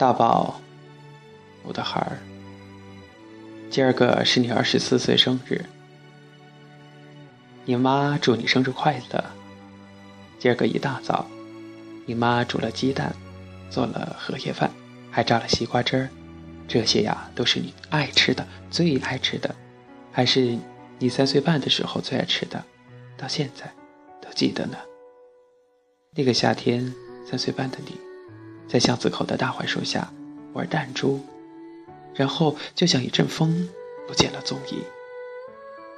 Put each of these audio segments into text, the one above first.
大宝，我的孩儿，今儿个是你二十四岁生日，你妈祝你生日快乐。今儿个一大早，你妈煮了鸡蛋，做了荷叶饭，还榨了西瓜汁儿，这些呀都是你爱吃的，最爱吃的，还是你三岁半的时候最爱吃的，到现在都记得呢。那个夏天，三岁半的你，在巷子口的大槐树下玩弹珠，然后就像一阵风，不见了踪影。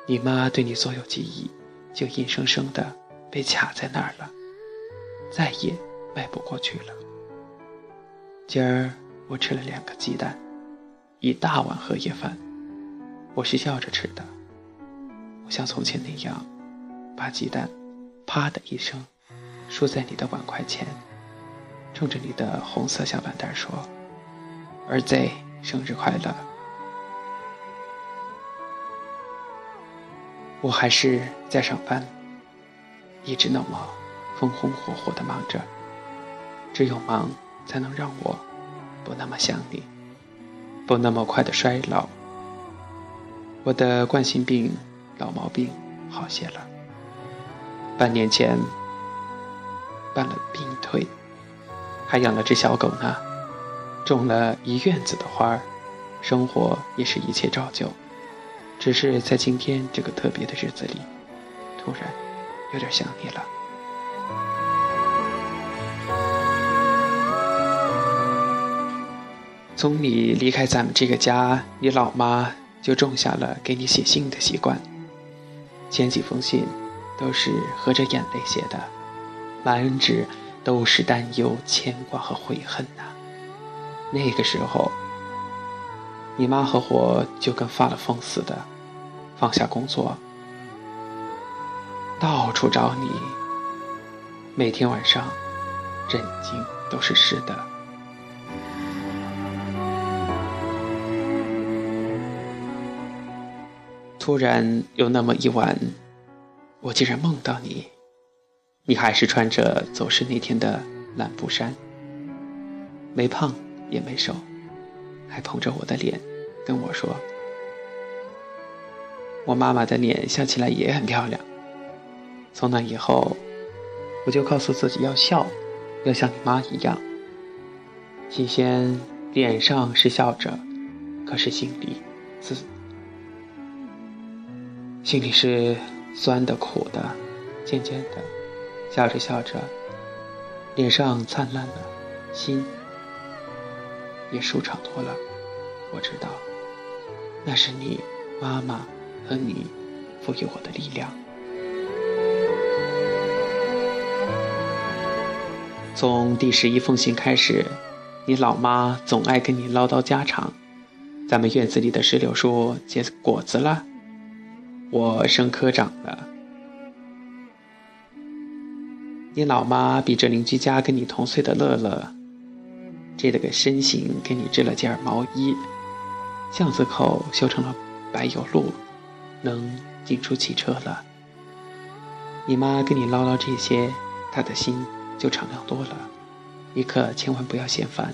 你妈对你所有记忆，就硬生生的被卡在那儿了，再也迈不过去了。今儿我吃了两个鸡蛋，一大碗荷叶饭，我是笑着吃的。我像从前那样，把鸡蛋，啪的一声。输在你的碗筷前，冲着你的红色小板凳说：“儿子，生日快乐！”我还是在上班，一直那么风风火火的忙着。只有忙，才能让我不那么想你，不那么快的衰老。我的冠心病、老毛病好些了。半年前。办了病退，还养了只小狗呢，种了一院子的花儿，生活也是一切照旧。只是在今天这个特别的日子里，突然有点想你了。从你离开咱们这个家，你老妈就种下了给你写信的习惯。前几封信都是合着眼泪写的。满纸都是担忧、牵挂和悔恨呐。那个时候，你妈和我就跟发了疯似的，放下工作，到处找你。每天晚上，眼睛都是湿的。突然有那么一晚，我竟然梦到你。你还是穿着走失那天的蓝布衫，没胖也没瘦，还捧着我的脸跟我说：“我妈妈的脸笑起来也很漂亮。”从那以后，我就告诉自己要笑，要像你妈一样。起先脸上是笑着，可是心里自心里是酸的苦的，渐渐的。笑着笑着，脸上灿烂了，心也舒畅多了。我知道，那是你妈妈和你赋予我的力量。从第十一封信开始，你老妈总爱跟你唠叨家常。咱们院子里的石榴树结果子了，我升科长了。你老妈比这邻居家跟你同岁的乐乐，这了个身形，给你织了件毛衣。巷子口修成了柏油路，能进出汽车了。你妈跟你唠唠这些，她的心就敞亮多了。你可千万不要嫌烦，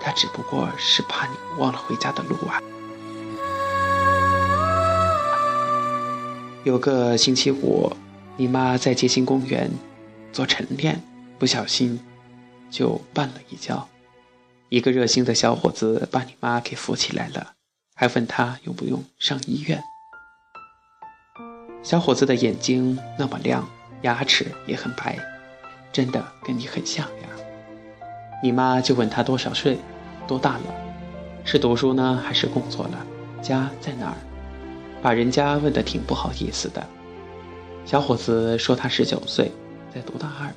她只不过是怕你忘了回家的路啊。有个星期五。你妈在街心公园做晨练，不小心就绊了一跤。一个热心的小伙子把你妈给扶起来了，还问他用不用上医院。小伙子的眼睛那么亮，牙齿也很白，真的跟你很像呀。你妈就问他多少岁，多大了，是读书呢还是工作了，家在哪儿？把人家问得挺不好意思的。小伙子说：“他十九岁，在读大二，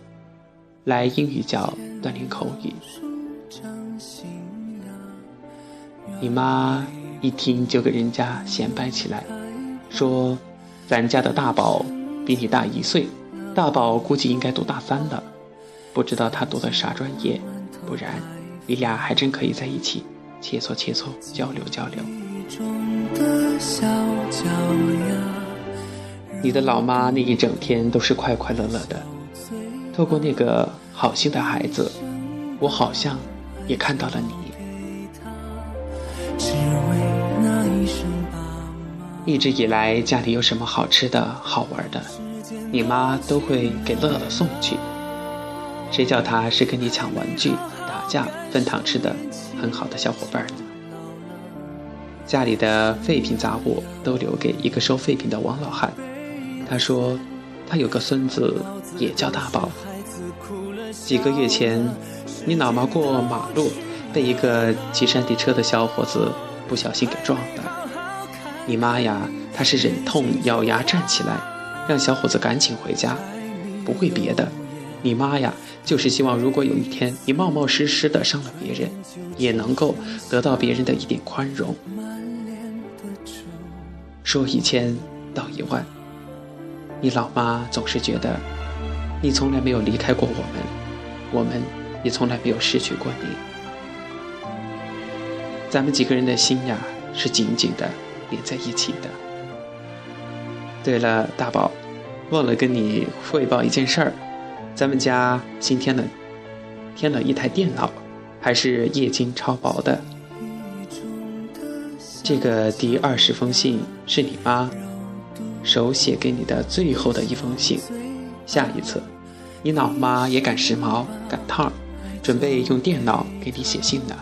来英语角锻炼口语。”你妈一听就跟人家显摆起来，说：“咱家的大宝比你大一岁，大宝估计应该读大三了，不知道他读的啥专业，不然你俩还真可以在一起切磋切磋，交流交流。”你的老妈那一整天都是快快乐乐的，透过那个好心的孩子，我好像也看到了你。一直以来，家里有什么好吃的好玩的，你妈都会给乐乐送去。谁叫他是跟你抢玩具、打架、分糖吃的很好的小伙伴呢？家里的废品杂物都留给一个收废品的王老汉。他说，他有个孙子也叫大宝。几个月前，你老妈过马路，被一个骑山地车的小伙子不小心给撞了。你妈呀，她是忍痛咬牙站起来，让小伙子赶紧回家，不为别的。你妈呀，就是希望如果有一天你冒冒失失的伤了别人，也能够得到别人的一点宽容。说一千道一万，你老妈总是觉得，你从来没有离开过我们，我们也从来没有失去过你。咱们几个人的心呀，是紧紧的连在一起的。对了，大宝，忘了跟你汇报一件事儿。咱们家新添了添了一台电脑，还是液晶超薄的。这个第二十封信是你妈手写给你的最后的一封信。下一次，你老妈也赶时髦赶趟儿，准备用电脑给你写信呢。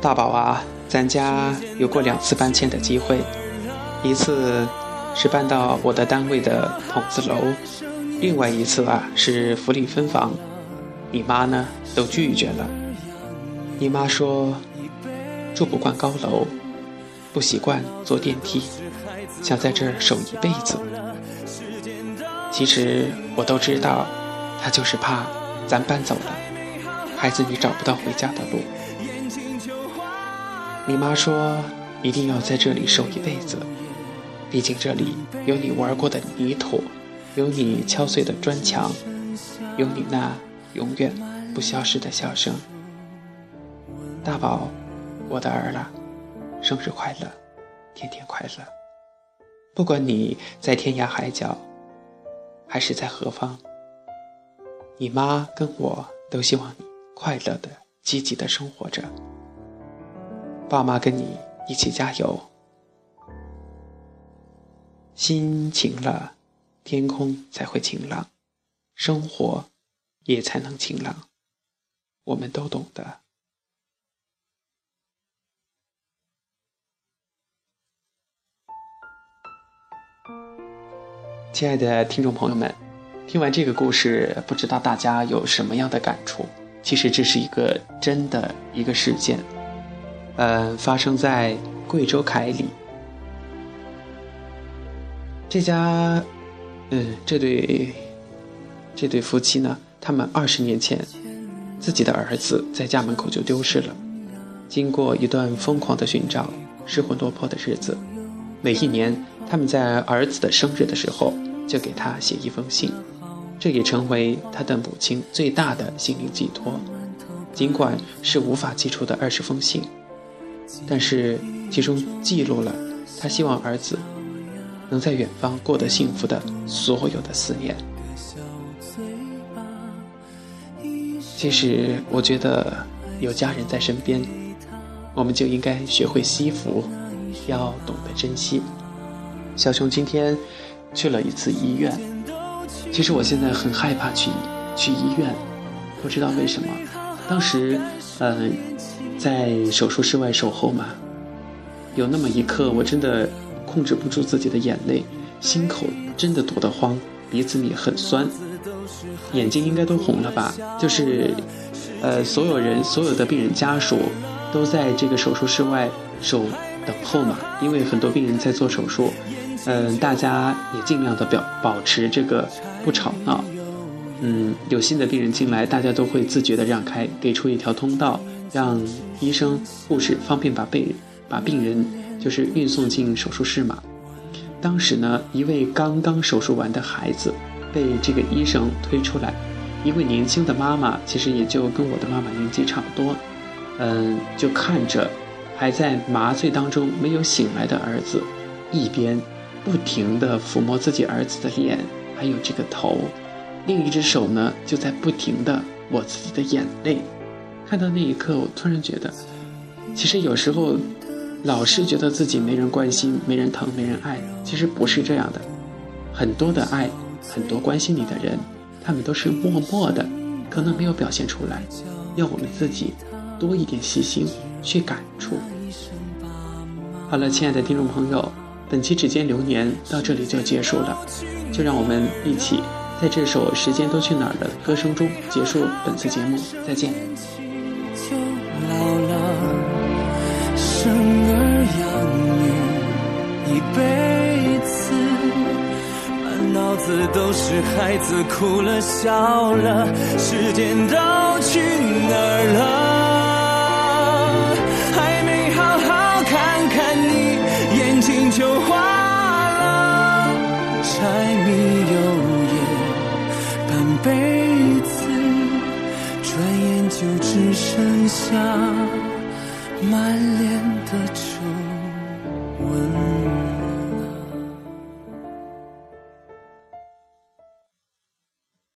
大宝啊，咱家有过两次搬迁的机会，一次。是搬到我的单位的筒子楼，另外一次啊是福利分房，你妈呢都拒绝了。你妈说住不惯高楼，不习惯坐电梯，想在这儿守一辈子。其实我都知道，他就是怕咱搬走了，孩子你找不到回家的路。你妈说一定要在这里守一辈子。毕竟这里有你玩过的泥土，有你敲碎的砖墙，有你那永远不消失的笑声。大宝，我的儿了，生日快乐，天天快乐。不管你在天涯海角，还是在何方，你妈跟我都希望你快乐的、积极的生活着。爸妈跟你一起加油。心晴了，天空才会晴朗，生活也才能晴朗。我们都懂得。亲爱的听众朋友们，听完这个故事，不知道大家有什么样的感触？其实这是一个真的一个事件，呃，发生在贵州凯里。这家，嗯，这对这对夫妻呢，他们二十年前，自己的儿子在家门口就丢失了。经过一段疯狂的寻找，失魂落魄的日子，每一年他们在儿子的生日的时候，就给他写一封信，这也成为他的母亲最大的心灵寄托。尽管是无法寄出的二十封信，但是其中记录了他希望儿子。能在远方过得幸福的所有的思念。其实，我觉得有家人在身边，我们就应该学会惜福，要懂得珍惜。小熊今天去了一次医院，其实我现在很害怕去去医院，不知道为什么。当时，呃，在手术室外守候嘛，有那么一刻，我真的。控制不住自己的眼泪，心口真的堵得慌，鼻子里很酸，眼睛应该都红了吧？就是，呃，所有人，所有的病人家属都在这个手术室外守等候嘛，因为很多病人在做手术，嗯，大家也尽量的表保持这个不吵闹，嗯，有新的病人进来，大家都会自觉的让开，给出一条通道，让医生、护士方便把被把病人。就是运送进手术室嘛。当时呢，一位刚刚手术完的孩子被这个医生推出来，一位年轻的妈妈，其实也就跟我的妈妈年纪差不多，嗯，就看着还在麻醉当中没有醒来的儿子，一边不停地抚摸自己儿子的脸，还有这个头，另一只手呢就在不停的抹自己的眼泪。看到那一刻，我突然觉得，其实有时候老是觉得自己没人关心、没人疼、没人爱，其实不是这样的。很多的爱，很多关心你的人，他们都是默默的，可能没有表现出来。要我们自己多一点细心去感触。好了，亲爱的听众朋友，本期指尖流年到这里就结束了，就让我们一起在这首《时间都去哪儿》的歌声中结束本次节目。再见。都是孩子哭了笑了，时间都去哪儿了？就化了。柴米油盐半辈子，转眼就只剩下满脸的愁。